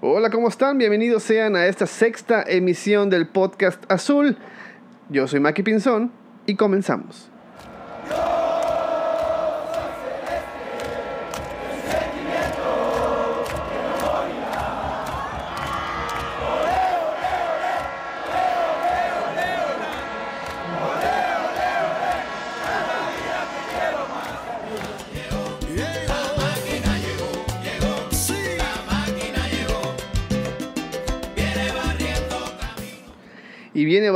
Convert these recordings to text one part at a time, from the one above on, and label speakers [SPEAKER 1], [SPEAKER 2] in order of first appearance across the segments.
[SPEAKER 1] Hola, ¿cómo están? Bienvenidos sean a esta sexta emisión del podcast Azul. Yo soy Maki Pinzón y comenzamos.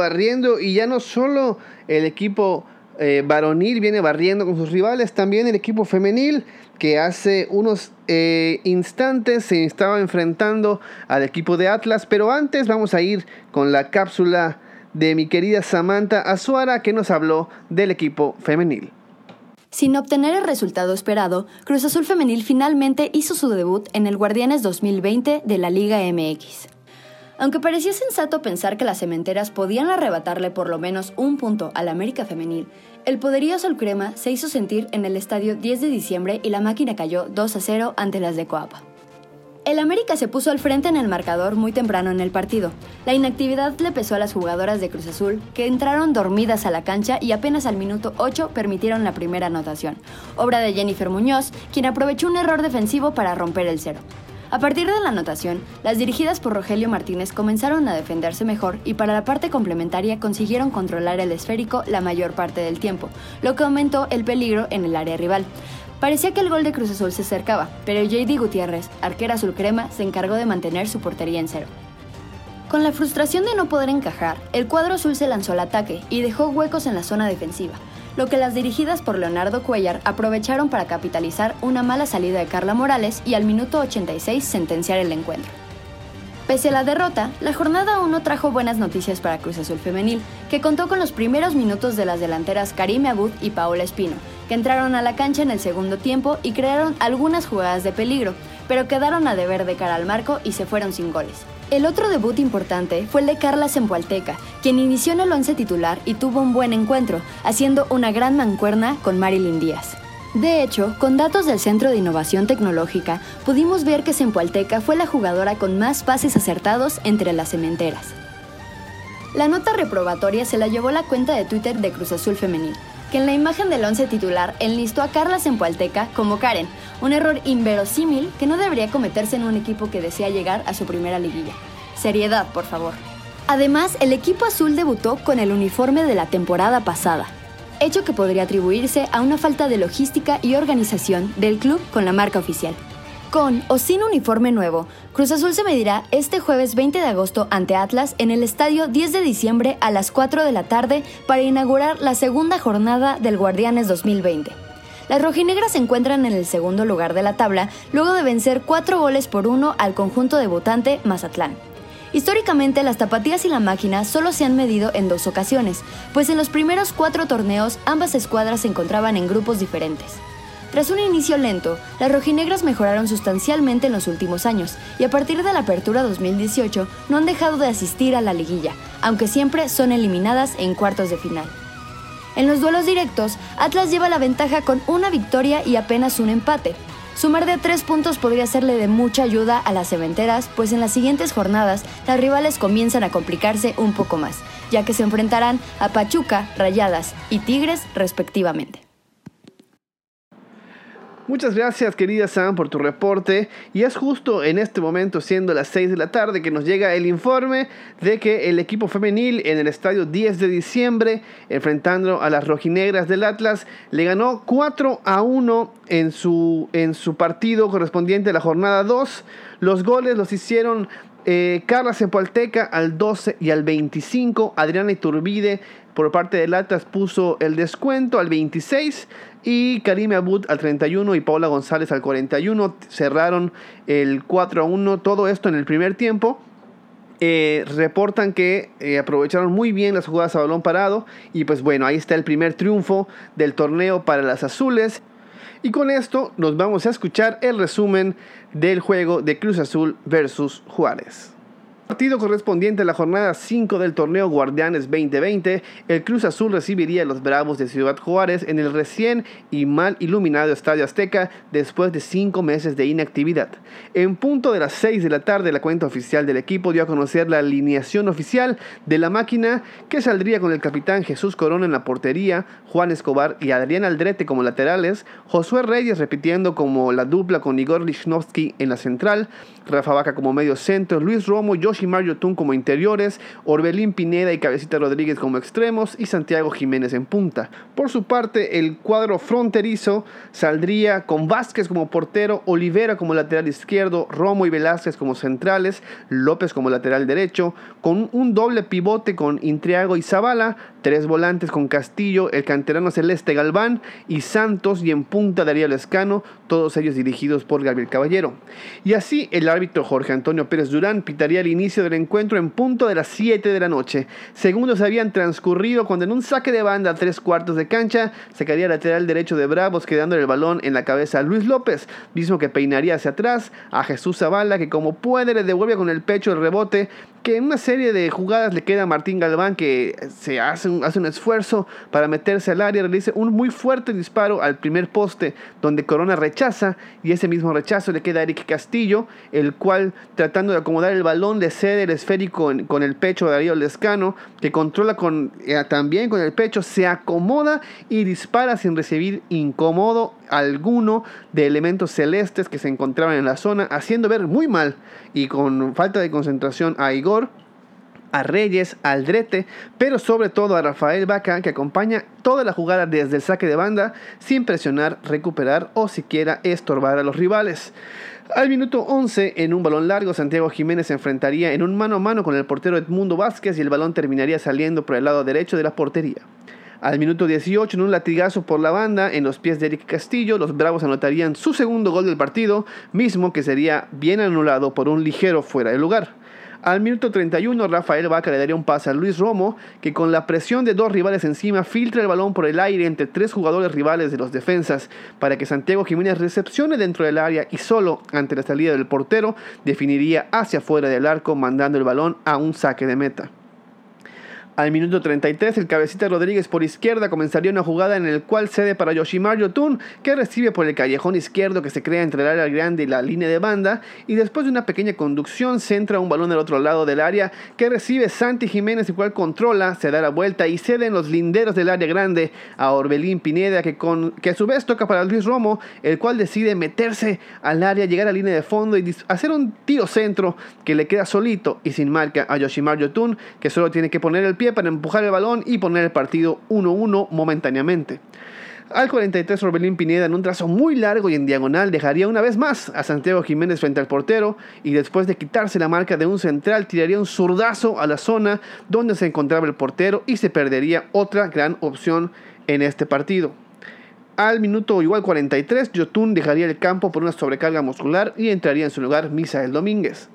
[SPEAKER 1] Barriendo y ya no solo el equipo eh, varonil viene barriendo con sus rivales, también el equipo femenil que hace unos eh, instantes se estaba enfrentando al equipo de Atlas, pero antes vamos a ir con la cápsula de mi querida Samantha Azuara que nos habló del equipo femenil.
[SPEAKER 2] Sin obtener el resultado esperado, Cruz Azul Femenil finalmente hizo su debut en el Guardianes 2020 de la Liga MX. Aunque parecía sensato pensar que las cementeras podían arrebatarle por lo menos un punto al América femenil, el poderío crema se hizo sentir en el estadio 10 de diciembre y la máquina cayó 2 a 0 ante las de Coapa. El América se puso al frente en el marcador muy temprano en el partido. La inactividad le pesó a las jugadoras de Cruz Azul, que entraron dormidas a la cancha y apenas al minuto 8 permitieron la primera anotación, obra de Jennifer Muñoz, quien aprovechó un error defensivo para romper el cero. A partir de la anotación, las dirigidas por Rogelio Martínez comenzaron a defenderse mejor y para la parte complementaria consiguieron controlar el esférico la mayor parte del tiempo, lo que aumentó el peligro en el área rival. Parecía que el gol de Cruz Azul se acercaba, pero JD Gutiérrez, arquera azul crema, se encargó de mantener su portería en cero. Con la frustración de no poder encajar, el cuadro azul se lanzó al ataque y dejó huecos en la zona defensiva lo que las dirigidas por Leonardo Cuellar aprovecharon para capitalizar una mala salida de Carla Morales y al minuto 86 sentenciar el encuentro. Pese a la derrota, la jornada 1 trajo buenas noticias para Cruz Azul Femenil, que contó con los primeros minutos de las delanteras Karime Abud y Paola Espino, que entraron a la cancha en el segundo tiempo y crearon algunas jugadas de peligro, pero quedaron a deber de cara al marco y se fueron sin goles. El otro debut importante fue el de Carla Zempualteca, quien inició en el once titular y tuvo un buen encuentro, haciendo una gran mancuerna con Marilyn Díaz. De hecho, con datos del Centro de Innovación Tecnológica, pudimos ver que Zempualteca fue la jugadora con más pases acertados entre las cementeras. La nota reprobatoria se la llevó la cuenta de Twitter de Cruz Azul Femenil, que en la imagen del once titular enlistó a Carla Zempualteca como Karen, un error inverosímil que no debería cometerse en un equipo que desea llegar a su primera liguilla. Seriedad, por favor. Además, el equipo azul debutó con el uniforme de la temporada pasada, hecho que podría atribuirse a una falta de logística y organización del club con la marca oficial. Con o sin uniforme nuevo, Cruz Azul se medirá este jueves 20 de agosto ante Atlas en el estadio 10 de diciembre a las 4 de la tarde para inaugurar la segunda jornada del Guardianes 2020. Las rojinegras se encuentran en el segundo lugar de la tabla luego de vencer cuatro goles por uno al conjunto debutante Mazatlán. Históricamente las tapatías y la máquina solo se han medido en dos ocasiones, pues en los primeros cuatro torneos ambas escuadras se encontraban en grupos diferentes. Tras un inicio lento, las rojinegras mejoraron sustancialmente en los últimos años y a partir de la apertura 2018 no han dejado de asistir a la liguilla, aunque siempre son eliminadas en cuartos de final. En los duelos directos, Atlas lleva la ventaja con una victoria y apenas un empate. Sumar de tres puntos podría serle de mucha ayuda a las cementeras, pues en las siguientes jornadas las rivales comienzan a complicarse un poco más, ya que se enfrentarán a Pachuca, Rayadas y Tigres respectivamente.
[SPEAKER 1] Muchas gracias querida Sam por tu reporte. Y es justo en este momento siendo las 6 de la tarde que nos llega el informe de que el equipo femenil en el estadio 10 de diciembre enfrentando a las rojinegras del Atlas le ganó 4 a 1 en su, en su partido correspondiente a la jornada 2. Los goles los hicieron eh, Carla Zempoalteca al 12 y al 25, Adriana Iturbide por parte del Atlas puso el descuento al 26 y Karime Abud al 31 y Paula González al 41 cerraron el 4 a 1. Todo esto en el primer tiempo. Eh, reportan que eh, aprovecharon muy bien las jugadas a balón parado. Y pues bueno, ahí está el primer triunfo del torneo para las azules. Y con esto nos vamos a escuchar el resumen del juego de Cruz Azul versus Juárez. Partido correspondiente a la jornada 5 del torneo Guardianes 2020, el Cruz Azul recibiría a los Bravos de Ciudad Juárez en el recién y mal iluminado Estadio Azteca después de cinco meses de inactividad. En punto de las 6 de la tarde, la cuenta oficial del equipo dio a conocer la alineación oficial de la máquina que saldría con el capitán Jesús Corona en la portería, Juan Escobar y Adrián Aldrete como laterales, Josué Reyes repitiendo como la dupla con Igor Lichnowsky en la central, Rafa Vaca como medio centro, Luis Romo, Yoshi Mario Tun como interiores, Orbelín Pineda y Cabecita Rodríguez como extremos y Santiago Jiménez en punta. Por su parte, el cuadro fronterizo saldría con Vázquez como portero, Olivera como lateral izquierdo, Romo y Velázquez como centrales, López como lateral derecho, con un doble pivote con Intriago y Zavala, tres volantes con Castillo, el canterano celeste Galván y Santos y en punta Darío Lescano, todos ellos dirigidos por Gabriel Caballero. Y así el árbitro Jorge Antonio Pérez Durán pitaría el inicio del encuentro en punto de las 7 de la noche. Segundos habían transcurrido cuando en un saque de banda a tres cuartos de cancha sacaría el lateral derecho de Bravos quedando el balón en la cabeza a Luis López, mismo que peinaría hacia atrás a Jesús Zavala que como puede le devuelve con el pecho el rebote que en una serie de jugadas le queda a Martín Galván que se hace un, hace un esfuerzo para meterse al área, realiza un muy fuerte disparo al primer poste donde Corona rechaza y ese mismo rechazo le queda a Eric Castillo, el cual tratando de acomodar el balón le cede el esférico con el pecho de Darío Lescano, que controla con, eh, también con el pecho, se acomoda y dispara sin recibir incómodo alguno de elementos celestes que se encontraban en la zona, haciendo ver muy mal y con falta de concentración a Igor a Reyes, a Aldrete, pero sobre todo a Rafael Vaca, que acompaña toda la jugada desde el saque de banda, sin presionar, recuperar o siquiera estorbar a los rivales. Al minuto 11, en un balón largo, Santiago Jiménez se enfrentaría en un mano a mano con el portero Edmundo Vázquez y el balón terminaría saliendo por el lado derecho de la portería. Al minuto 18, en un latigazo por la banda en los pies de Eric Castillo, los Bravos anotarían su segundo gol del partido, mismo que sería bien anulado por un ligero fuera de lugar. Al minuto 31, Rafael Vaca le daría un pase a Luis Romo, que con la presión de dos rivales encima filtra el balón por el aire entre tres jugadores rivales de los defensas para que Santiago Jiménez recepcione dentro del área y solo ante la salida del portero definiría hacia afuera del arco mandando el balón a un saque de meta. Al minuto 33, el cabecita Rodríguez por izquierda comenzaría una jugada en el cual cede para Yoshimar Yotun, que recibe por el callejón izquierdo que se crea entre el área grande y la línea de banda, y después de una pequeña conducción centra un balón al otro lado del área que recibe Santi Jiménez, el cual controla, se da la vuelta y cede en los linderos del área grande a Orbelín Pineda, que, con, que a su vez toca para Luis Romo, el cual decide meterse al área, llegar a la línea de fondo y hacer un tiro centro que le queda solito y sin marca a Yoshimar Yotun, que solo tiene que poner el para empujar el balón y poner el partido 1-1 momentáneamente. Al 43, Robelín Pineda, en un trazo muy largo y en diagonal, dejaría una vez más a Santiago Jiménez frente al portero y después de quitarse la marca de un central, tiraría un zurdazo a la zona donde se encontraba el portero y se perdería otra gran opción en este partido. Al minuto igual 43, Yotun dejaría el campo por una sobrecarga muscular y entraría en su lugar Misael Domínguez.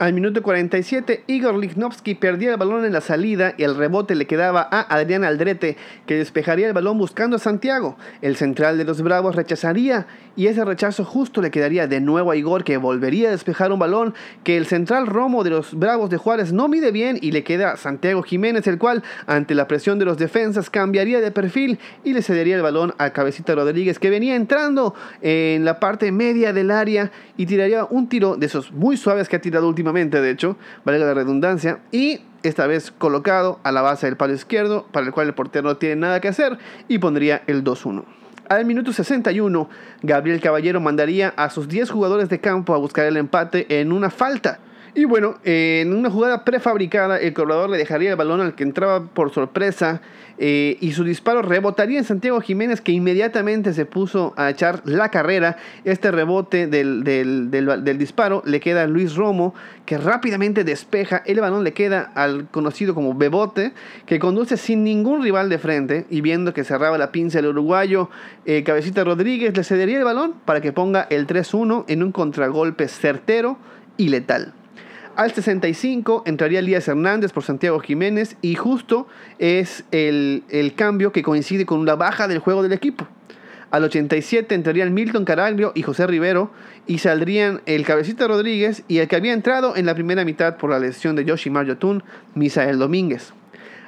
[SPEAKER 1] Al minuto 47, Igor Lichnowsky perdía el balón en la salida y el rebote le quedaba a Adrián Aldrete, que despejaría el balón buscando a Santiago. El central de los Bravos rechazaría y ese rechazo justo le quedaría de nuevo a Igor, que volvería a despejar un balón que el central Romo de los Bravos de Juárez no mide bien y le queda a Santiago Jiménez, el cual, ante la presión de los defensas, cambiaría de perfil y le cedería el balón a Cabecita Rodríguez, que venía entrando en la parte media del área y tiraría un tiro de esos muy suaves que ha tirado últimamente de hecho, valga la redundancia, y esta vez colocado a la base del palo izquierdo, para el cual el portero no tiene nada que hacer, y pondría el 2-1. Al minuto 61, Gabriel Caballero mandaría a sus 10 jugadores de campo a buscar el empate en una falta. Y bueno, en una jugada prefabricada, el corredor le dejaría el balón al que entraba por sorpresa eh, y su disparo rebotaría en Santiago Jiménez, que inmediatamente se puso a echar la carrera. Este rebote del, del, disparo le queda a Luis Romo, que rápidamente despeja. El balón le queda al conocido como Bebote, que conduce sin ningún rival de frente. Y viendo que cerraba la pinza el uruguayo, eh, Cabecita Rodríguez le cedería el balón para que ponga el 3-1 en un contragolpe certero y letal. Al 65 entraría Elías Hernández por Santiago Jiménez y justo es el, cambio que coincide con la baja del juego del equipo. Al 87 entrarían Milton Caraglio y José Rivero y saldrían el Cabecita Rodríguez y el que había entrado en la primera mitad por la lesión de Yoshimar Yotun, Misael Domínguez.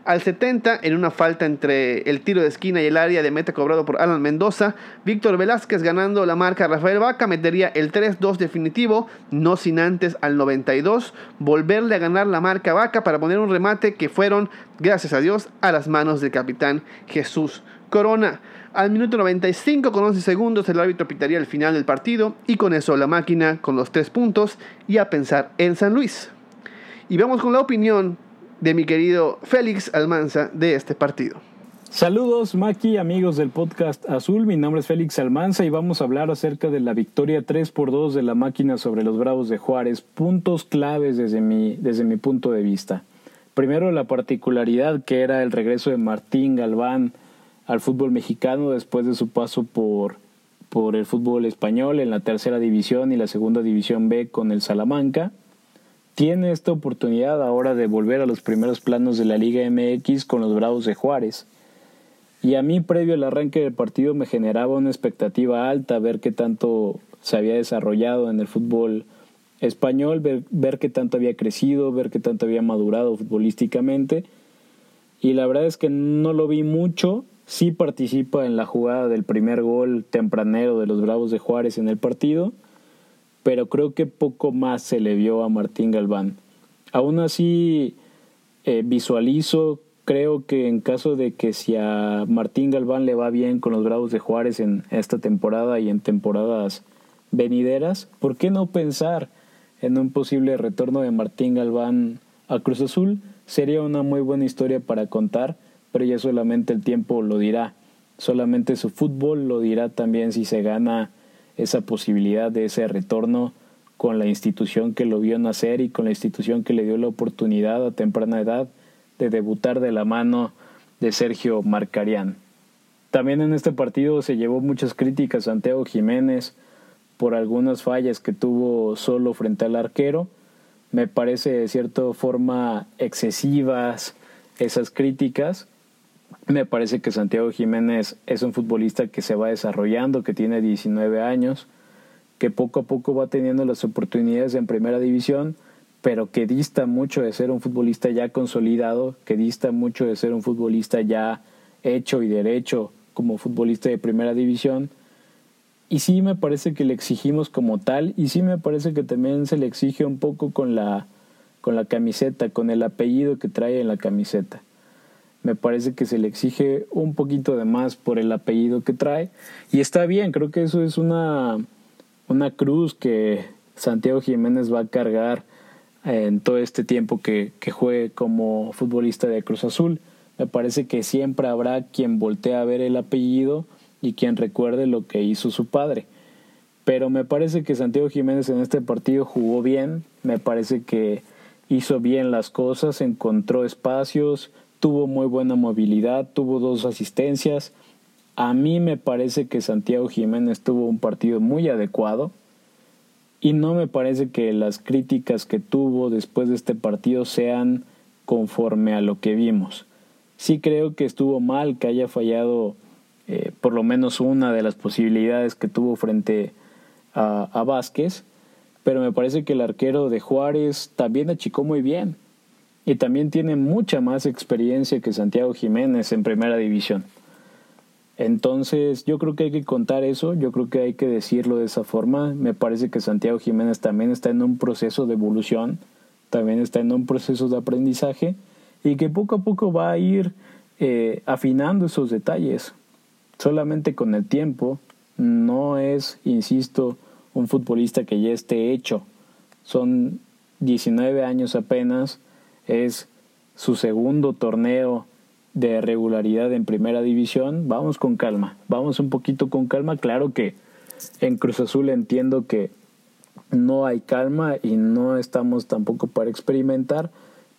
[SPEAKER 1] Al 70, en una falta entre el tiro de esquina y el área de meta cobrado por Alan Mendoza, Víctor Velázquez ganando la marca Rafael Vaca metería el 3-2 definitivo, no sin antes al 92 volverle a ganar la marca Vaca para poner un remate que fueron, gracias a Dios, a las manos del capitán Jesús Corona. Al minuto 95 con 11 segundos el árbitro pitaría el final del partido y con eso la máquina con los tres puntos y a pensar en San Luis. Y vamos con la opinión de mi querido Félix Almanza de este partido.
[SPEAKER 3] Saludos Maki, amigos del podcast Azul, mi nombre es Félix Almanza y vamos a hablar acerca de la victoria 3 por 2 de la máquina sobre los Bravos de Juárez, puntos claves desde mi, desde mi punto de vista. Primero la particularidad que era el regreso de Martín Galván al fútbol mexicano después de su paso por, por el fútbol español en la tercera división y la segunda división B con el Salamanca tiene esta oportunidad ahora de volver a los primeros planos de la Liga MX con los Bravos de Juárez. Y a mí previo al arranque del partido me generaba una expectativa alta ver qué tanto se había desarrollado en el fútbol español, ver, ver qué tanto había crecido, ver qué tanto había madurado futbolísticamente. Y la verdad es que no lo vi mucho. Sí participa en la jugada del primer gol tempranero de los Bravos de Juárez en el partido pero creo que poco más se le vio a Martín Galván. Aún así, eh, visualizo, creo que en caso de que si a Martín Galván le va bien con los Bravos de Juárez en esta temporada y en temporadas venideras, ¿por qué no pensar en un posible retorno de Martín Galván a Cruz Azul? Sería una muy buena historia para contar, pero ya solamente el tiempo lo dirá. Solamente su fútbol lo dirá también si se gana esa posibilidad de ese retorno con la institución que lo vio nacer y con la institución que le dio la oportunidad a temprana edad de debutar de la mano de Sergio Marcarián. También en este partido se llevó muchas críticas a Santiago Jiménez por algunas fallas que tuvo solo frente al arquero. Me parece de cierta forma excesivas esas críticas me parece que Santiago Jiménez es un futbolista que se va desarrollando, que tiene 19 años, que poco a poco va teniendo las oportunidades en primera división, pero que dista mucho de ser un futbolista ya consolidado, que dista mucho de ser un futbolista ya hecho y derecho como futbolista de primera división. Y sí me parece que le exigimos como tal, y sí me parece que también se le exige un poco con la, con la camiseta, con el apellido que trae en la camiseta me parece que se le exige un poquito de más por el apellido que trae y está bien, creo que eso es una, una cruz que Santiago Jiménez va a cargar en todo este tiempo que, que juegue como futbolista de Cruz Azul. Me parece que siempre habrá quien voltee a ver el apellido y quien recuerde lo que hizo su padre. Pero me parece que Santiago Jiménez en este partido jugó bien, me parece que hizo bien las cosas, encontró espacios, tuvo muy buena movilidad, tuvo dos asistencias. A mí me parece que Santiago Jiménez tuvo un partido muy adecuado y no me parece que las críticas que tuvo después de este partido sean conforme a lo que vimos. Sí creo que estuvo mal que haya fallado eh, por lo menos una de las posibilidades que tuvo frente a, a Vázquez, pero me parece que el arquero de Juárez también achicó muy bien y también tiene mucha más experiencia que Santiago Jiménez en primera división. Entonces yo creo que hay que contar eso, yo creo que hay que decirlo de esa forma. Me parece que Santiago Jiménez también está en un proceso de evolución, también está en un proceso de aprendizaje y que poco a poco va a ir eh, afinando esos detalles. Solamente con el tiempo no es, insisto, un futbolista que ya esté hecho. Son 19 años apenas es su segundo torneo de regularidad en primera división, vamos con calma, vamos un poquito con calma, claro que en Cruz Azul entiendo que no hay calma y no estamos tampoco para experimentar,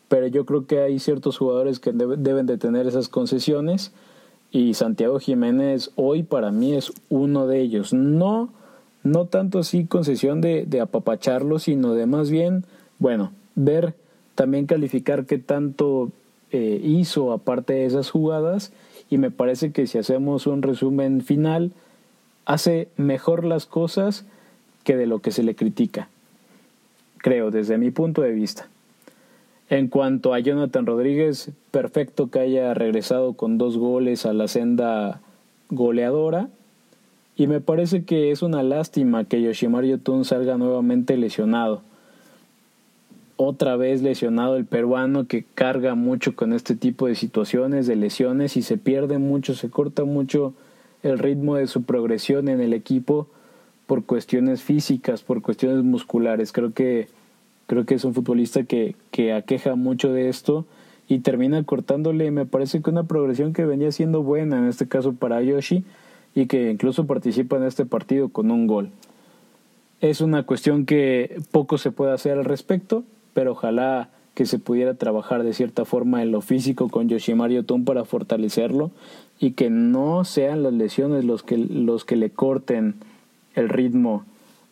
[SPEAKER 3] pero yo creo que hay ciertos jugadores que deben de tener esas concesiones y Santiago Jiménez hoy para mí es uno de ellos, no, no tanto así concesión de, de apapacharlo, sino de más bien, bueno, ver también calificar qué tanto eh, hizo aparte de esas jugadas y me parece que si hacemos un resumen final, hace mejor las cosas que de lo que se le critica. Creo, desde mi punto de vista. En cuanto a Jonathan Rodríguez, perfecto que haya regresado con dos goles a la senda goleadora. Y me parece que es una lástima que Yoshimar Yotun salga nuevamente lesionado. Otra vez lesionado el peruano que carga mucho con este tipo de situaciones, de lesiones y se pierde mucho, se corta mucho el ritmo de su progresión en el equipo por cuestiones físicas, por cuestiones musculares. Creo que, creo que es un futbolista que, que aqueja mucho de esto y termina cortándole, me parece que una progresión que venía siendo buena, en este caso para Yoshi, y que incluso participa en este partido con un gol. Es una cuestión que poco se puede hacer al respecto, pero ojalá que se pudiera trabajar de cierta forma en lo físico con Yoshimar Yotun para fortalecerlo y que no sean las lesiones los que, los que le corten el ritmo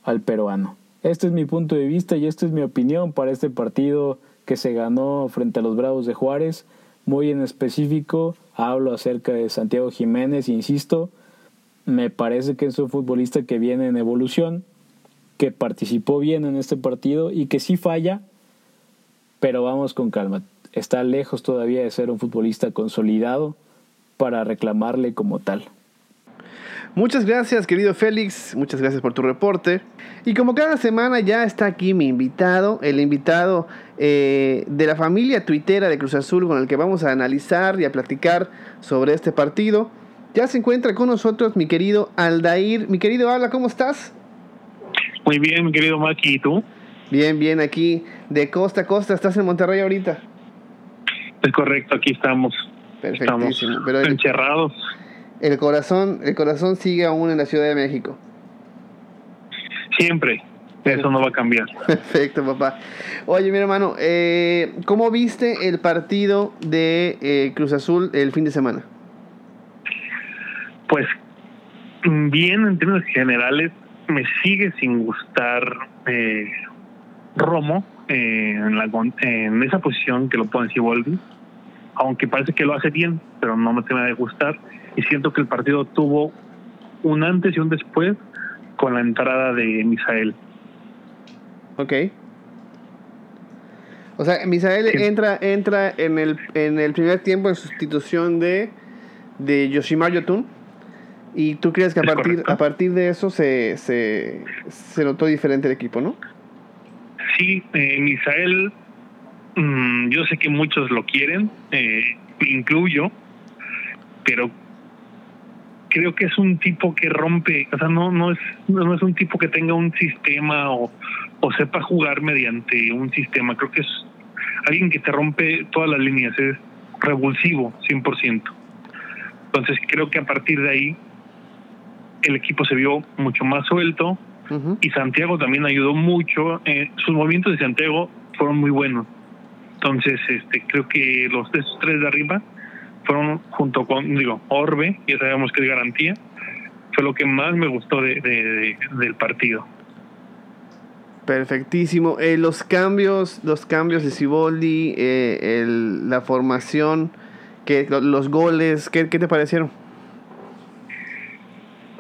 [SPEAKER 3] al peruano. Este es mi punto de vista y esta es mi opinión para este partido que se ganó frente a los Bravos de Juárez. Muy en específico, hablo acerca de Santiago Jiménez, insisto, me parece que es un futbolista que viene en evolución, que participó bien en este partido y que sí falla, pero vamos con calma. Está lejos todavía de ser un futbolista consolidado para reclamarle como tal.
[SPEAKER 1] Muchas gracias, querido Félix. Muchas gracias por tu reporte. Y como cada semana ya está aquí mi invitado, el invitado eh, de la familia tuitera de Cruz Azul con el que vamos a analizar y a platicar sobre este partido. Ya se encuentra con nosotros mi querido Aldair. Mi querido Alda, ¿cómo estás?
[SPEAKER 4] Muy bien, mi querido Maki, ¿y tú?
[SPEAKER 1] Bien, bien, aquí de costa a costa. ¿Estás en Monterrey ahorita?
[SPEAKER 4] Es correcto, aquí estamos. Perfectísimo. Estamos Pero encerrados
[SPEAKER 1] el corazón, el corazón sigue aún en la Ciudad de México.
[SPEAKER 4] Siempre. Eso no va a cambiar.
[SPEAKER 1] Perfecto, papá. Oye, mi hermano, eh, ¿cómo viste el partido de eh, Cruz Azul el fin de semana?
[SPEAKER 4] Pues bien, en términos generales, me sigue sin gustar eh, Romo en, la, en esa posición que lo pone Siboldi, aunque parece que lo hace bien, pero no me tiene de gustar y siento que el partido tuvo un antes y un después con la entrada de Misael.
[SPEAKER 1] Ok. O sea, Misael entra entra en el, en el primer tiempo en sustitución de, de Yoshimar Yotun. ¿Y tú crees que a partir, a partir de eso se, se, se, notó diferente el equipo, no?
[SPEAKER 4] Sí, eh, Misael, mm, yo sé que muchos lo quieren, eh, incluyo, pero creo que es un tipo que rompe, o sea, no, no, es, no es un tipo que tenga un sistema o, o sepa jugar mediante un sistema, creo que es alguien que te rompe todas las líneas, es revulsivo, 100%. Entonces creo que a partir de ahí el equipo se vio mucho más suelto y Santiago también ayudó mucho. Eh, sus movimientos de Santiago fueron muy buenos. Entonces este creo que los esos tres de arriba fueron junto con, digo, Orbe, ya sabemos que es garantía, fue lo que más me gustó de, del partido.
[SPEAKER 1] Perfectísimo. Eh, los cambios, los cambios de Ciboldi, eh, la formación, que, los goles, ¿qué, te parecieron?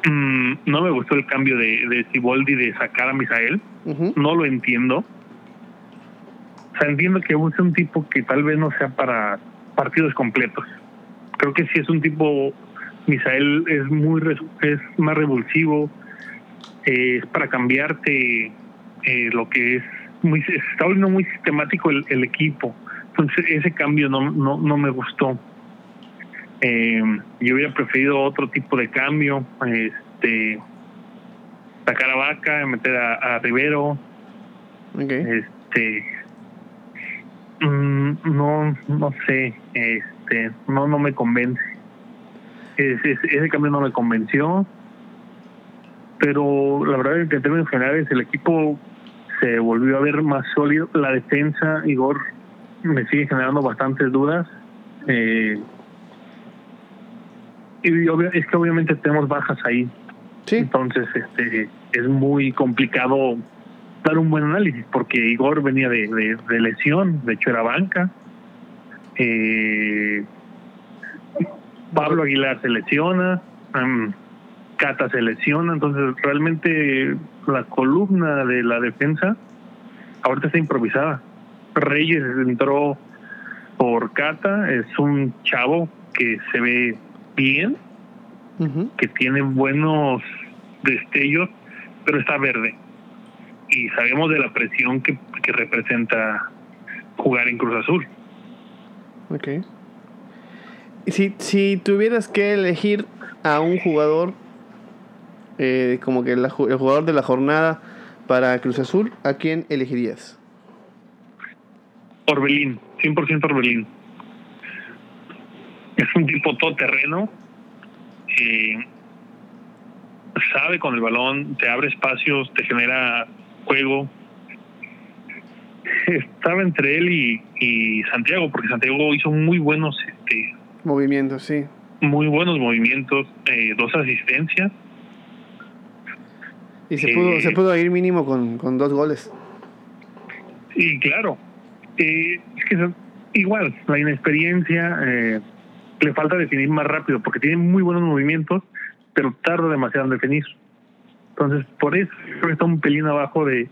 [SPEAKER 4] Mm, no me gustó el cambio de, de Ciboldi de sacar a Misael. No lo entiendo. O sea, entiendo que use un tipo que tal vez no sea para partidos completos creo que sí es un tipo, Misael es muy es más revulsivo, eh, es para cambiarte eh, lo que es muy está volviendo muy sistemático el, el, equipo entonces ese cambio no no, no me gustó eh, yo hubiera preferido otro tipo de cambio este sacar a Vaca meter a, a Rivero este mm, no no sé este, no no me convence. Ese, ese cambio no me convenció. Pero la verdad es que en términos generales el equipo se volvió a ver más sólido. La defensa, Igor, me sigue generando bastantes dudas. Eh, y es que obviamente tenemos bajas ahí. Entonces, este es muy complicado dar un buen análisis porque Igor venía de, de lesión, de hecho era banca. Eh, Pablo Aguilar se lesiona. Cata se lesiona, entonces realmente la columna de la defensa ahorita está improvisada. Reyes entró por Cata, es un chavo que se ve bien, que tiene buenos destellos, pero está verde. Y sabemos de la presión que, que representa jugar en Cruz Azul.
[SPEAKER 1] Ok. Si, si tuvieras que elegir a un jugador, eh, como que el jugador de la jornada para Cruz Azul, ¿a quién elegirías?
[SPEAKER 4] Orbelín, 100% Orbelín. Es un tipo todoterreno, eh, sabe con el balón, te abre espacios, te genera juego. Estaba entre él y, y Santiago, porque Santiago hizo muy buenos este,
[SPEAKER 1] movimientos, sí.
[SPEAKER 4] Muy buenos movimientos, eh, dos asistencias.
[SPEAKER 1] Y se, pudo, se eh, pudo ir mínimo con, con dos goles.
[SPEAKER 4] Sí, claro. Eh, es que igual, la inexperiencia eh, le falta definir más rápido porque tiene muy buenos movimientos, pero tarda demasiado en definir. Entonces, por eso creo que está un pelín abajo de,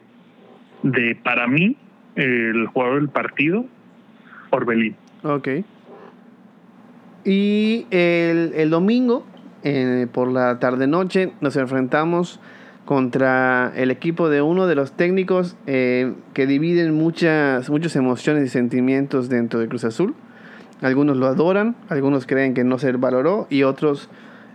[SPEAKER 4] de para mí, el jugador del partido, Orbelín.
[SPEAKER 1] Ok. Y el, el domingo, eh, por la tarde-noche, nos enfrentamos contra el equipo de uno de los técnicos eh, que dividen muchas, muchas emociones y sentimientos dentro de Cruz Azul. Algunos lo adoran, algunos creen que no se valoró y otros,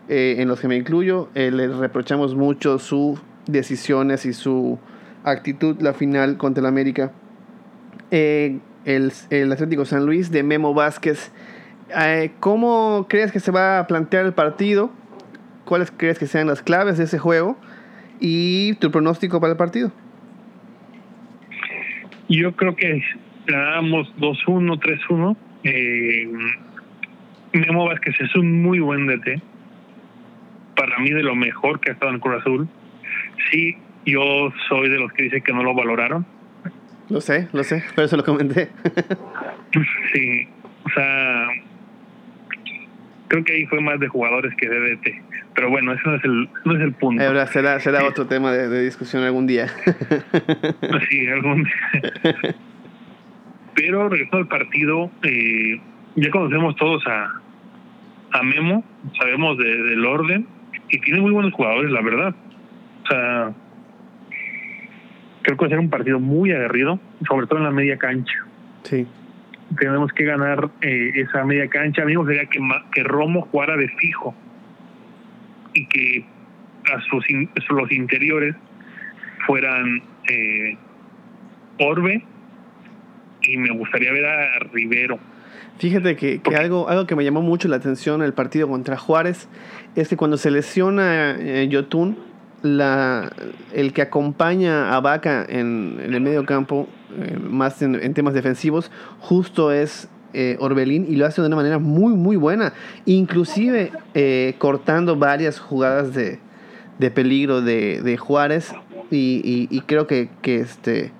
[SPEAKER 1] eh, en los que me incluyo, eh, les reprochamos mucho sus decisiones y su actitud la final contra el América. el, el Atlético San Luis de Memo Vázquez. ¿Cómo crees que se va a plantear el partido? ¿Cuáles crees que sean las claves de ese juego? ¿Y tu pronóstico para el partido?
[SPEAKER 4] Yo creo que ganamos 2-1, 3-1. Eh, Memo Vázquez es un muy buen DT. Para mí, de lo mejor que ha estado en Cruz Azul. Sí, yo soy de los que dicen que no lo valoraron.
[SPEAKER 1] Lo sé, lo sé, pero eso lo comenté.
[SPEAKER 4] sí, o sea, creo que ahí fue más de jugadores que de DT. Pero bueno, eso no es el, no es el punto.
[SPEAKER 1] Será, será otro tema de, discusión algún día.
[SPEAKER 4] sí, algún día. Pero regresando al partido, eh, ya conocemos todos a, a Memo, sabemos del orden y tiene muy buenos jugadores, la verdad. O sea, creo que va a ser un partido muy aguerrido, sobre todo en la media cancha.
[SPEAKER 1] Sí
[SPEAKER 4] tenemos que ganar eh, esa media cancha. A mí me gustaría que, que Romo jugara de fijo y que a sus los interiores fueran eh, Orbe y me gustaría ver a Rivero.
[SPEAKER 1] Fíjate que, que, algo, algo que me llamó mucho la atención en el partido contra Juárez es que cuando se lesiona eh, Yotun, la, el que acompaña a Vaca en, el medio campo, eh, más en, temas defensivos, justo es eh, Orbelín y lo hace de una manera muy, muy buena. Inclusive eh, cortando varias jugadas de, de peligro de, de Juárez y, y, creo que, que, este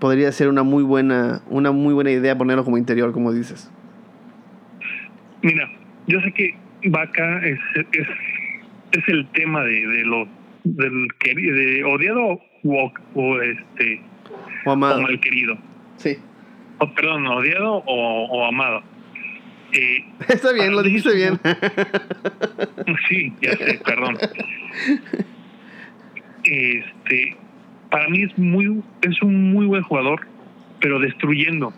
[SPEAKER 1] podría ser una muy buena una muy buena idea ponerlo como interior, como dices.
[SPEAKER 4] Mira, yo sé que Vaca es, es, es el tema de, de los del querido, de odiado o, o este
[SPEAKER 1] o, amado.
[SPEAKER 4] mal querido.
[SPEAKER 1] Sí.
[SPEAKER 4] O, perdón, odiado o, o amado. Eh,
[SPEAKER 1] Está bien, lo dijiste bien.
[SPEAKER 4] sí, ya sé, perdón. Este, para mí es muy, es un muy buen jugador, pero destruyendo.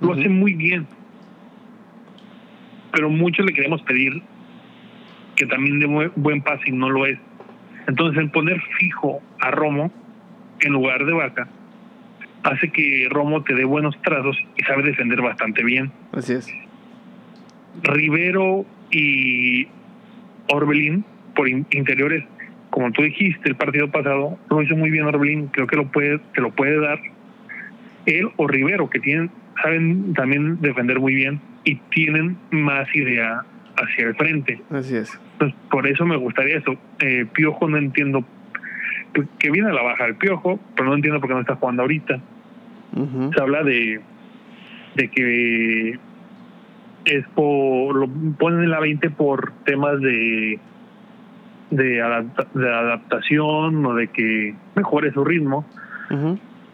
[SPEAKER 4] Lo hace muy bien. Pero mucho le queremos pedir que también de buen pase y no lo es. Entonces, el poner fijo a Romo en lugar de Vaca hace que Romo te dé buenos trazos y sabe defender bastante bien.
[SPEAKER 1] Así es.
[SPEAKER 4] Rivero y Orbelín por interiores, como tú dijiste el partido pasado, lo hizo muy bien Orbelín, creo que lo puede, que lo puede dar él o Rivero, que tienen, saben también defender muy bien y tienen más idea hacia el frente.
[SPEAKER 1] Así es.
[SPEAKER 4] Pues por eso me gustaría eso. Eh, Piojo no entiendo que viene a la baja el Piojo, pero no entiendo por qué no está jugando ahorita. Se habla de, de que es por, lo ponen en la 20 por temas de de, adaptación o de que mejore su ritmo,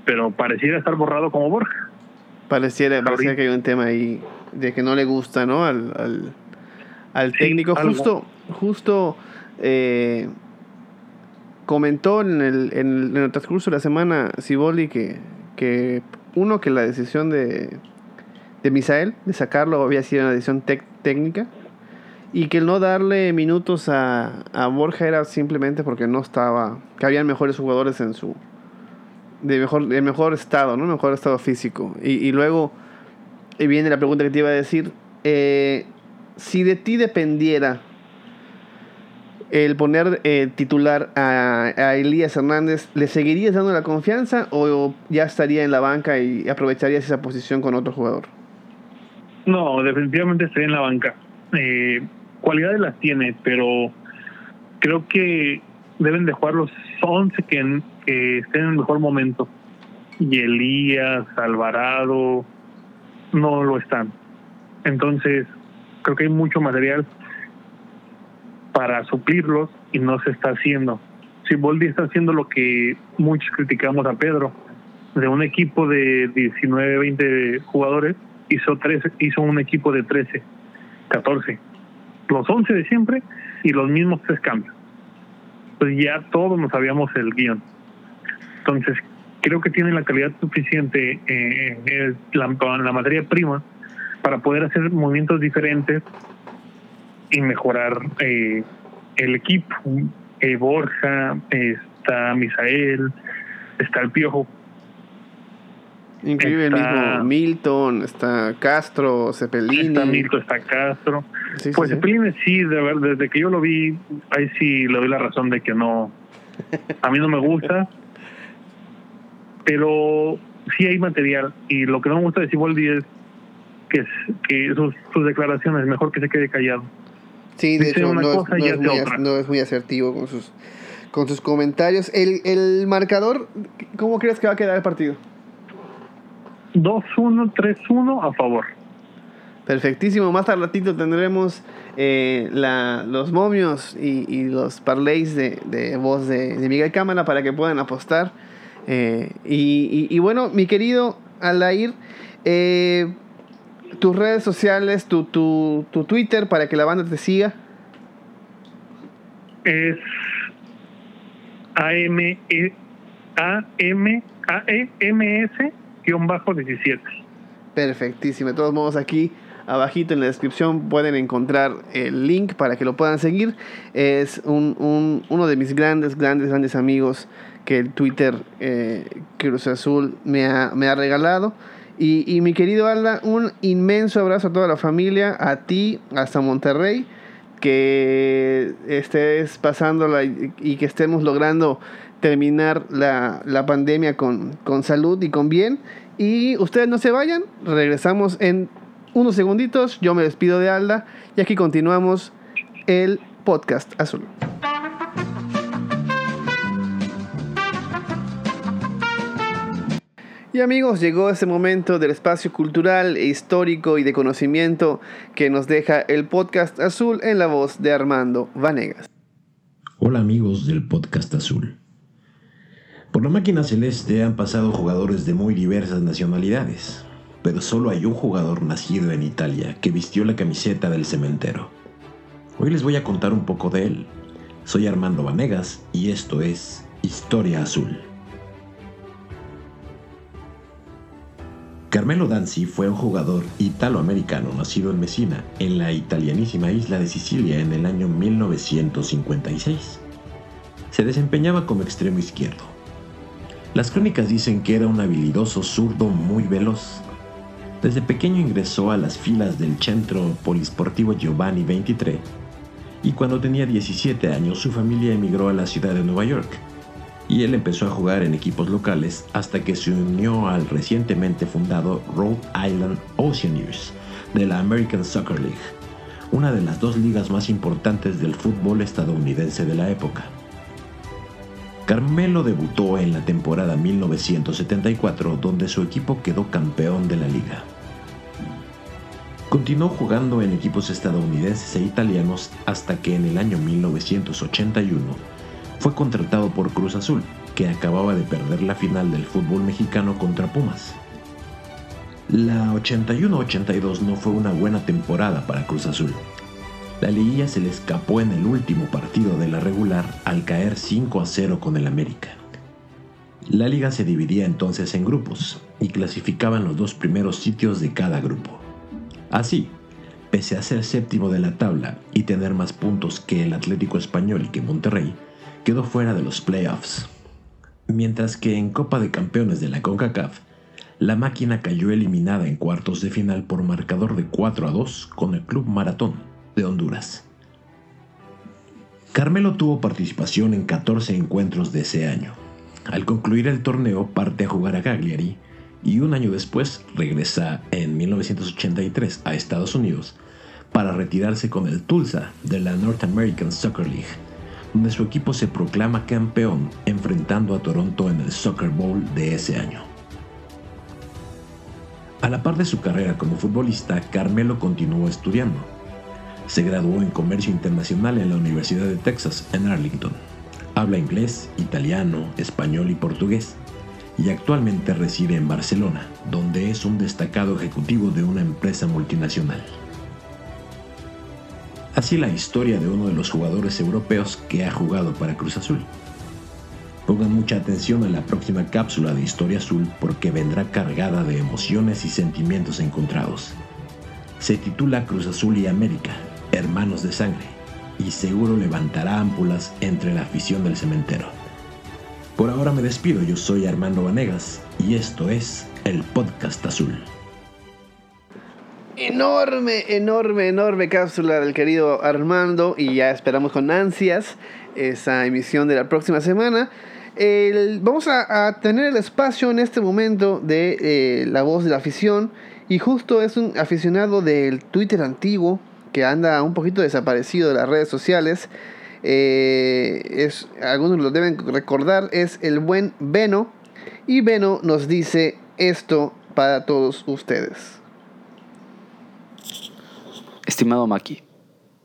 [SPEAKER 4] pero pareciera estar borrado como Borja.
[SPEAKER 1] Pareciera, pareciera que hay un tema ahí de que no le gusta, ¿no? Al, al, técnico. justo, justo eh, comentó en el, en el, transcurso de la semana Ciboli que, que uno, que la decisión de, de Misael de sacarlo había sido una decisión técnica y que el no darle minutos a, a Borja era simplemente porque no estaba, que habían mejores jugadores en su, de mejor, de mejor estado, ¿no? Mejor estado físico. Y, y luego y viene la pregunta que te iba a decir. Eh, si de ti dependiera el poner eh, titular a, a, Elías Hernández, ¿le seguirías dando la confianza o ya estaría en la banca y aprovecharías esa posición con otro jugador?
[SPEAKER 4] No, definitivamente estaría en la banca. Eh, cualidades las tiene, pero creo que deben de jugar los 11 que, estén en el mejor momento. Y Elías, Alvarado, no lo están. Entonces, creo que hay mucho material para suplirlos y no se está haciendo. Si Boldi está haciendo lo que muchos criticamos a Pedro, de un equipo de 19, 20 jugadores, hizo, 13, hizo un equipo de 13, 14. Los 11 de siempre y los mismos tres cambios. Pues ya todos nos sabíamos el guion. Entonces, creo que tiene la calidad suficiente eh, en la, materia prima para poder hacer movimientos diferentes y mejorar eh, el equipo. Eh, Borja, está Misael, está el Piojo.
[SPEAKER 1] Increíble el mismo Milton, está Castro, Cepelini.
[SPEAKER 4] Está Milton, está Castro. pues Cepelini sí, de ver, desde que yo lo vi, ahí sí le doy la razón de que no, a mí no me gusta. pero sí hay material y lo que no me gusta de Siboldi es que, que sus, sus declaraciones mejor que se quede callado.
[SPEAKER 1] Sí, de hecho no, es, muy, asertivo con sus con sus comentarios. El, el marcador, ¿cómo crees que va a quedar el partido?
[SPEAKER 4] 2-1, 3-1 a favor.
[SPEAKER 1] Perfectísimo. Más al ratito tendremos eh, la, los momios y, y los parlays de, de voz de, de Miguel Cámara para que puedan apostar. Eh, y, bueno, mi querido Alair, eh, tus redes sociales, tu, tu, tu, Twitter para que la banda te siga.
[SPEAKER 4] Es AM, e, AM, AEMS, guion bajo 17.
[SPEAKER 1] Perfectísimo. De todos modos, aquí abajito en la descripción pueden encontrar el link para que lo puedan seguir. Es un, un, uno de mis grandes, grandes, grandes amigos que el Twitter eh, Cruz Azul me ha, me ha regalado. Y, y, mi querido Alda, un inmenso abrazo a toda la familia, a ti, hasta Monterrey, que estés pasándola y que estemos logrando terminar la, la pandemia con, con, salud y con bien. Y ustedes no se vayan, regresamos en unos segunditos, yo me despido de Alda y aquí continuamos el podcast azul. Y amigos, llegó ese momento del espacio cultural e histórico y de conocimiento que nos deja el podcast azul en la voz de Armando Vanegas.
[SPEAKER 5] Hola amigos del podcast azul. Por la máquina celeste han pasado jugadores de muy diversas nacionalidades, pero solo hay un jugador nacido en Italia que vistió la camiseta del cementero. Hoy les voy a contar un poco de él. Soy Armando Vanegas y esto es Historia Azul. Carmelo Danzi fue un jugador italoamericano nacido en Messina, en la italianísima isla de Sicilia en el año 1956. Se desempeñaba como extremo izquierdo. Las crónicas dicen que era un habilidoso zurdo muy veloz. Desde pequeño ingresó a las filas del Centro Polisportivo Giovanni XXIII y cuando tenía 17 años su familia emigró a la ciudad de Nueva York y él empezó a jugar en equipos locales hasta que se unió al recientemente fundado Rhode Island Oceaneers de la American Soccer League, una de las dos ligas más importantes del fútbol estadounidense de la época. Carmelo debutó en la temporada 1974 donde su equipo quedó campeón de la liga. Continuó jugando en equipos estadounidenses e italianos hasta que en el año 1981 fue contratado por Cruz Azul, que acababa de perder la final del fútbol mexicano contra Pumas. La 81-82 no fue una buena temporada para Cruz Azul. La liguilla se le escapó en el último partido de la regular al caer 5 a 0 con el América. La liga se dividía entonces en grupos y clasificaban los dos primeros sitios de cada grupo. Así, pese a ser séptimo de la tabla y tener más puntos que el Atlético Español y que Monterrey, quedó fuera de los playoffs. Mientras que en Copa de Campeones de la CONCACAF, la máquina cayó eliminada en cuartos de final por marcador de 4 a 2 con el Club Maratón de Honduras. Carmelo tuvo participación en 14 encuentros de ese año. Al concluir el torneo parte a jugar a Cagliari y un año después regresa en 1983 a Estados Unidos para retirarse con el Tulsa de la North American Soccer League, donde su equipo se proclama campeón enfrentando a Toronto en el Soccer Bowl de ese año. A la par de su carrera como futbolista, Carmelo continuó estudiando. Se graduó en Comercio Internacional en la Universidad de Texas en Arlington. Habla inglés, italiano, español y portugués y actualmente reside en Barcelona, donde es un destacado ejecutivo de una empresa multinacional. Así la historia de uno de los jugadores europeos que ha jugado para Cruz Azul. Pongan mucha atención a la próxima cápsula de Historia Azul porque vendrá cargada de emociones y sentimientos encontrados. Se titula Cruz Azul y América, Hermanos de Sangre, y seguro levantará ámpulas entre la afición del cementero. Por ahora me despido, yo soy Armando Vanegas y esto es el Podcast Azul.
[SPEAKER 1] Enorme, enorme, enorme cápsula del querido Armando y ya esperamos con ansias esa emisión de la próxima semana. vamos a, tener el espacio en este momento de eh, la voz de la afición y justo es un aficionado del Twitter antiguo que anda un poquito desaparecido de las redes sociales eh, es, algunos lo deben recordar, es el buen Beno. Y Beno nos dice esto para todos ustedes.
[SPEAKER 6] Estimado Maki,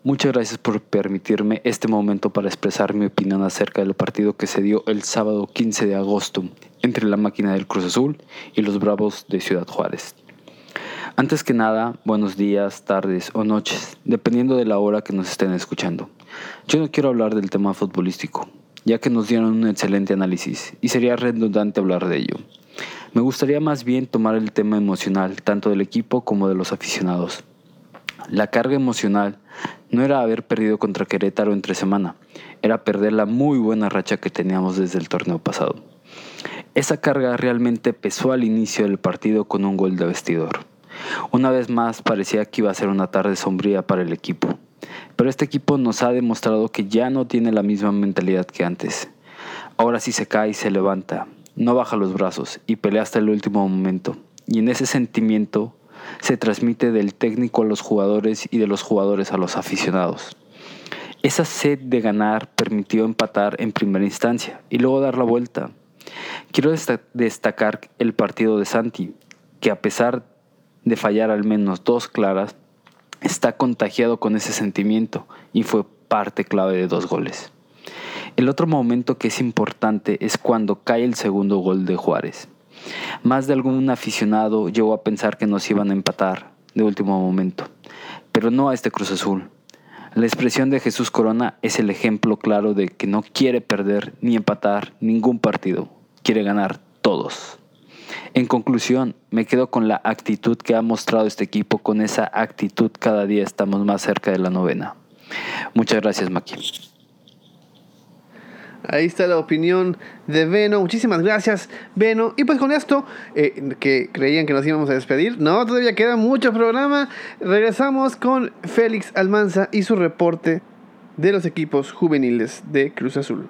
[SPEAKER 6] muchas gracias por permitirme este momento para expresar mi opinión acerca del partido que se dio el sábado 15 de agosto entre la máquina del Cruz Azul y los Bravos de Ciudad Juárez. Antes que nada, buenos días, tardes o noches, dependiendo de la hora que nos estén escuchando. Yo no quiero hablar del tema futbolístico, ya que nos dieron un excelente análisis y sería redundante hablar de ello. Me gustaría más bien tomar el tema emocional, tanto del equipo como de los aficionados. La carga emocional no era haber perdido contra Querétaro entre semana, era perder la muy buena racha que teníamos desde el torneo pasado. Esa carga realmente pesó al inicio del partido con un gol de vestidor. Una vez más parecía que iba a ser una tarde sombría para el equipo. Pero este equipo nos ha demostrado que ya no tiene la misma mentalidad que antes. Ahora sí se cae y se levanta, no baja los brazos y pelea hasta el último momento. Y en ese sentimiento se transmite del técnico a los jugadores y de los jugadores a los aficionados. Esa sed de ganar permitió empatar en primera instancia y luego dar la vuelta. Quiero destacar el partido de Santi, que a pesar de fallar al menos dos claras, está contagiado con ese sentimiento y fue parte clave de dos goles. El otro momento que es importante es cuando cae el segundo gol de Juárez. Más de algún aficionado llegó a pensar que nos iban a empatar de último momento, pero no a este Cruz Azul. La expresión de Jesús Corona es el ejemplo claro de que no quiere perder ni empatar ningún partido, quiere ganar todos. En conclusión, me quedo con la actitud que ha mostrado este equipo. Con esa actitud cada día estamos más cerca de la novena. Muchas gracias, Maki.
[SPEAKER 1] Ahí está la opinión de Beno. Muchísimas gracias, Beno. Y pues con esto, eh, que creían que nos íbamos a despedir. No, todavía queda mucho programa. Regresamos con Félix Almanza y su reporte de los equipos juveniles de Cruz Azul.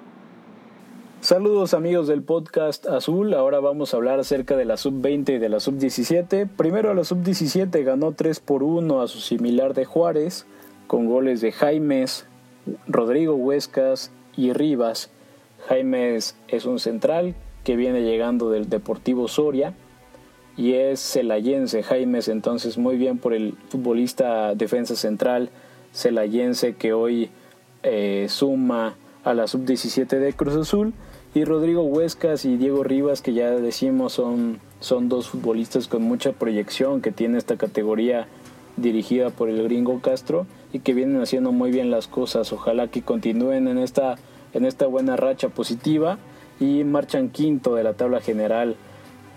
[SPEAKER 3] Saludos amigos del podcast Azul, ahora vamos a hablar acerca de la sub-20 y de la sub-17. Primero la sub-17 ganó 3 por 1 a su similar de Juárez, con goles de Jaimes, Rodrigo Huescas y Rivas. Jaimes es un central que viene llegando del Deportivo Soria. y es celayense Jaimes, entonces muy bien por el futbolista defensa central celayense que hoy eh, suma a la sub-17 de Cruz Azul y Rodrigo Huescas y Diego Rivas que ya decimos son, son dos futbolistas con mucha proyección que tiene esta categoría dirigida por el gringo Castro y que vienen haciendo muy bien las cosas. Ojalá que continúen en esta, en esta buena racha positiva y marchan quinto de la tabla general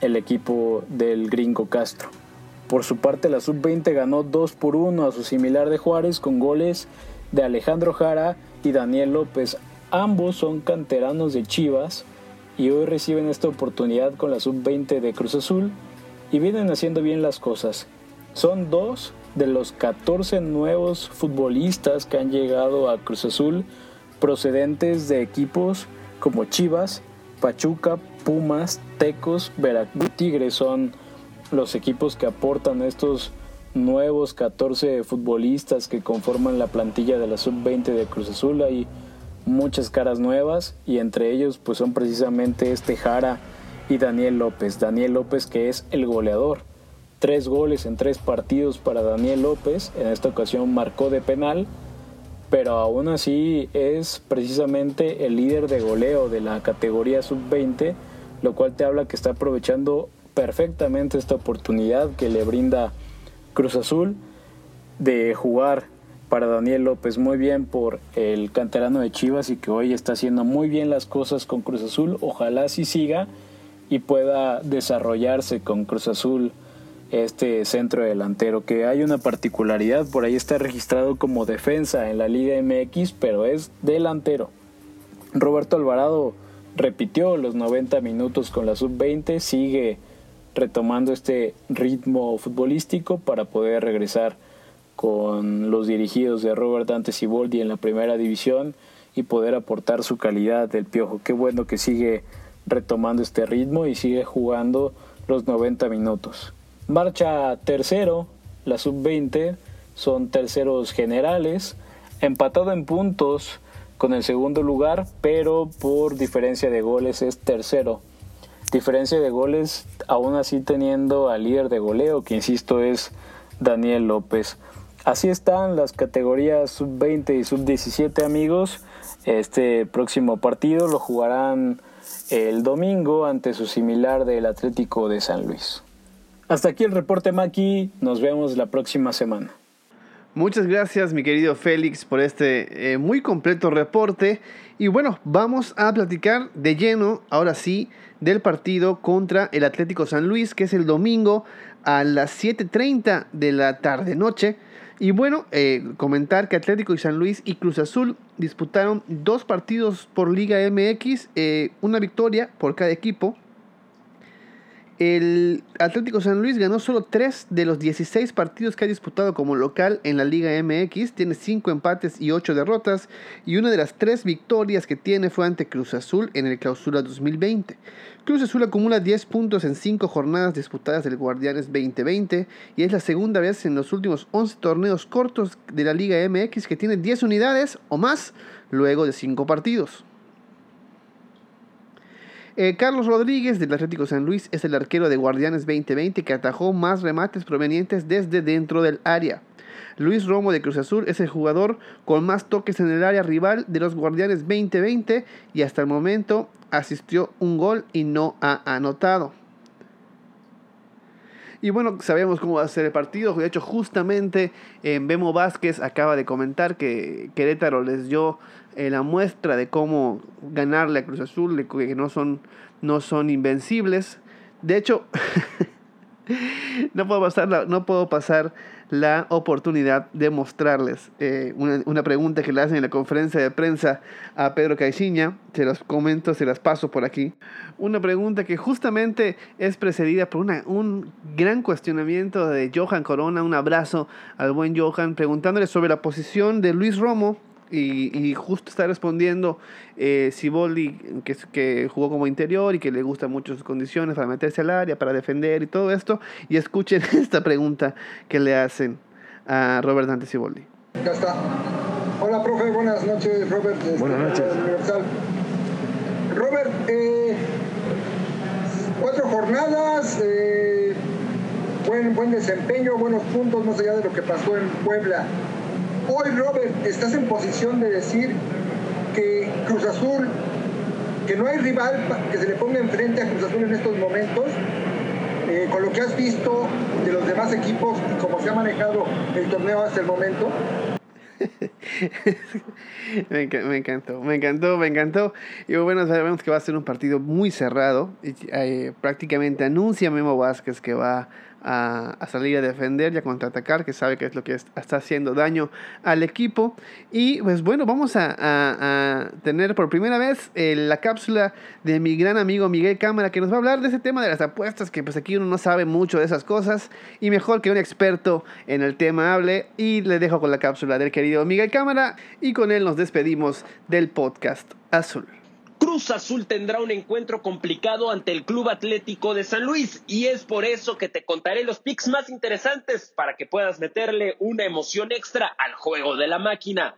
[SPEAKER 3] el equipo del gringo Castro. Por su parte, la sub-20 ganó 2 por 1 a su similar de Juárez con goles de Alejandro Jara y Daniel López. Ambos son canteranos de Chivas y hoy reciben esta oportunidad con la sub-20 de Cruz Azul y vienen haciendo bien las cosas. Son dos de los 14 nuevos futbolistas que han llegado a Cruz Azul procedentes de equipos como Chivas, Pachuca, Pumas, Tecos, Veracruz, Tigres son los equipos que aportan estos nuevos 14 futbolistas que conforman la plantilla de la sub-20 de Cruz Azul. Hay muchas caras nuevas y entre ellos pues son precisamente este Jara y Daniel López. Daniel López que es el goleador. Tres goles en tres partidos para Daniel López. En esta ocasión marcó de penal pero aún así es precisamente el líder de goleo de la categoría sub-20, lo cual te habla que está aprovechando perfectamente esta oportunidad que le brinda Cruz Azul de jugar para Daniel López muy bien por el canterano de Chivas y que hoy está haciendo muy bien las cosas con Cruz Azul. Ojalá así siga y pueda desarrollarse con Cruz Azul este centro delantero, que hay una particularidad, por ahí está registrado como defensa en la Liga MX, pero es delantero. Roberto Alvarado repitió los 90 minutos con la sub-20, sigue retomando este ritmo futbolístico para poder regresar con los dirigidos de Robert Dante Siboldi en la primera división y poder aportar su calidad del piojo. Qué bueno que sigue retomando este ritmo y sigue jugando los 90 minutos. Marcha tercero, la sub-20, son terceros generales, empatado en puntos con el segundo lugar, pero por diferencia de goles es tercero. Diferencia de goles aún así teniendo al líder de goleo, que insisto es Daniel López. Así están las categorías sub-20 y sub-17 amigos. Este próximo partido lo jugarán el domingo ante su similar del Atlético de San Luis. Hasta aquí el reporte Maki, nos vemos la próxima semana.
[SPEAKER 1] Muchas gracias mi querido Félix por este eh, muy completo reporte y bueno, vamos a platicar de lleno, ahora sí, del partido contra el Atlético San Luis, que es el domingo a las 7.30 de la tarde-noche. Y bueno, eh, comentar que Atlético y San Luis y Cruz Azul disputaron dos partidos por Liga MX, eh, una victoria por cada equipo, el Atlético San Luis ganó solo 3 de los 16 partidos que ha disputado como local en la Liga MX. Tiene 5 empates y 8 derrotas. Y una de las 3 victorias que tiene fue ante Cruz Azul en el Clausura 2020. Cruz Azul acumula 10 puntos en 5 jornadas disputadas del Guardianes 2020 y es la segunda vez en los últimos 11 torneos cortos de la Liga MX que tiene 10 unidades o más luego de 5 partidos. Eh, Carlos Rodríguez del Atlético San Luis es el arquero de Guardianes 2020 que atajó más remates provenientes desde dentro del área. Luis Romo de Cruz Azul es el jugador con más toques en el área rival de los Guardianes 2020 y hasta el momento asistió un gol y no ha anotado. Y bueno, sabemos cómo va a ser el partido. De hecho, justamente en Bemo Vázquez acaba de comentar que Querétaro les dio eh, la muestra de cómo ganarle a Cruz Azul, que no son, no son invencibles. De hecho, no, puedo pasar la, no puedo pasar la oportunidad de mostrarles eh, una, pregunta que le hacen en la conferencia de prensa a Pedro Caixinha. Se las comento, se las paso por aquí. Una pregunta que justamente es precedida por una, un gran cuestionamiento de Johan Corona. Un abrazo al buen Johan preguntándole sobre la posición de Luis Romo y, justo está respondiendo eh, que, que jugó como interior y que le gustan mucho sus condiciones para meterse al área, para defender y todo esto. Y escuchen esta pregunta que le hacen a Robert Dante Siboldi.
[SPEAKER 7] Ya está. Hola, profe, buenas noches, Robert. Este,
[SPEAKER 8] buenas noches.
[SPEAKER 7] Robert, eh, cuatro jornadas. Eh, buen, buen desempeño, buenos puntos, más allá de lo que pasó en Puebla. Hoy, Robert, estás en posición de decir que Cruz Azul, que no hay rival que se le ponga enfrente a Cruz Azul en estos momentos, eh, con lo que has visto de los demás equipos y cómo se ha manejado el torneo hasta el momento.
[SPEAKER 1] me, encantó, me encantó, me encantó. Y bueno, sabemos que va a ser un partido muy cerrado. Y, eh, prácticamente anuncia Memo Vázquez que va salir a defender y a contraatacar, que sabe que es lo que está haciendo daño al equipo. Y pues bueno, vamos a, tener por primera vez eh, la cápsula de mi gran amigo Miguel Cámara, que nos va a hablar de ese tema de las apuestas, que pues aquí uno no sabe mucho de esas cosas, y mejor que un experto en el tema hable. Y le dejo con la cápsula del querido Miguel Cámara, y con él nos despedimos del podcast azul.
[SPEAKER 8] Cruz Azul tendrá un encuentro complicado ante el Club Atlético de San Luis y es por eso que te contaré los picks más interesantes para que puedas meterle una emoción extra al juego de la máquina.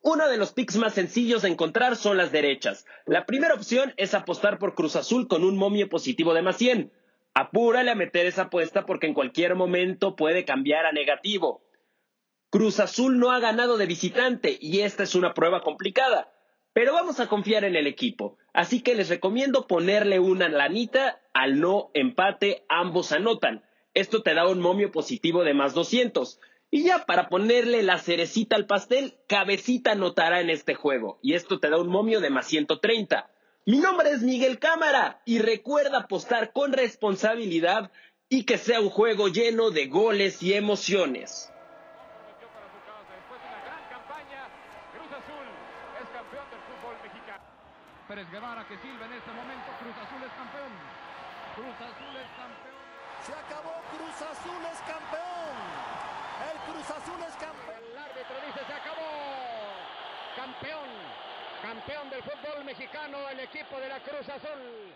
[SPEAKER 8] Uno de los picks más sencillos de encontrar son las derechas. La primera opción es apostar por Cruz Azul con un momio positivo de más 100. Apúrale a meter esa apuesta porque en cualquier momento puede cambiar a negativo. Cruz Azul no ha ganado de visitante y esta es una prueba complicada. Pero vamos a confiar en el equipo. Así que les recomiendo ponerle una lanita al no empate, ambos anotan. Esto te da un momio positivo de más 200. Y ya para ponerle la cerecita al pastel, cabecita anotará en este juego. Y esto te da un momio de más 130. Mi nombre es Miguel Cámara y recuerda apostar con responsabilidad y que sea un juego lleno de goles y emociones.
[SPEAKER 9] Pérez Guevara que silba en este momento. Cruz Azul es campeón. Cruz Azul es campeón.
[SPEAKER 10] Se acabó. Cruz Azul es campeón. El Cruz Azul es campeón.
[SPEAKER 9] El árbitro dice se acabó. Campeón. Campeón del fútbol mexicano el equipo de la Cruz Azul.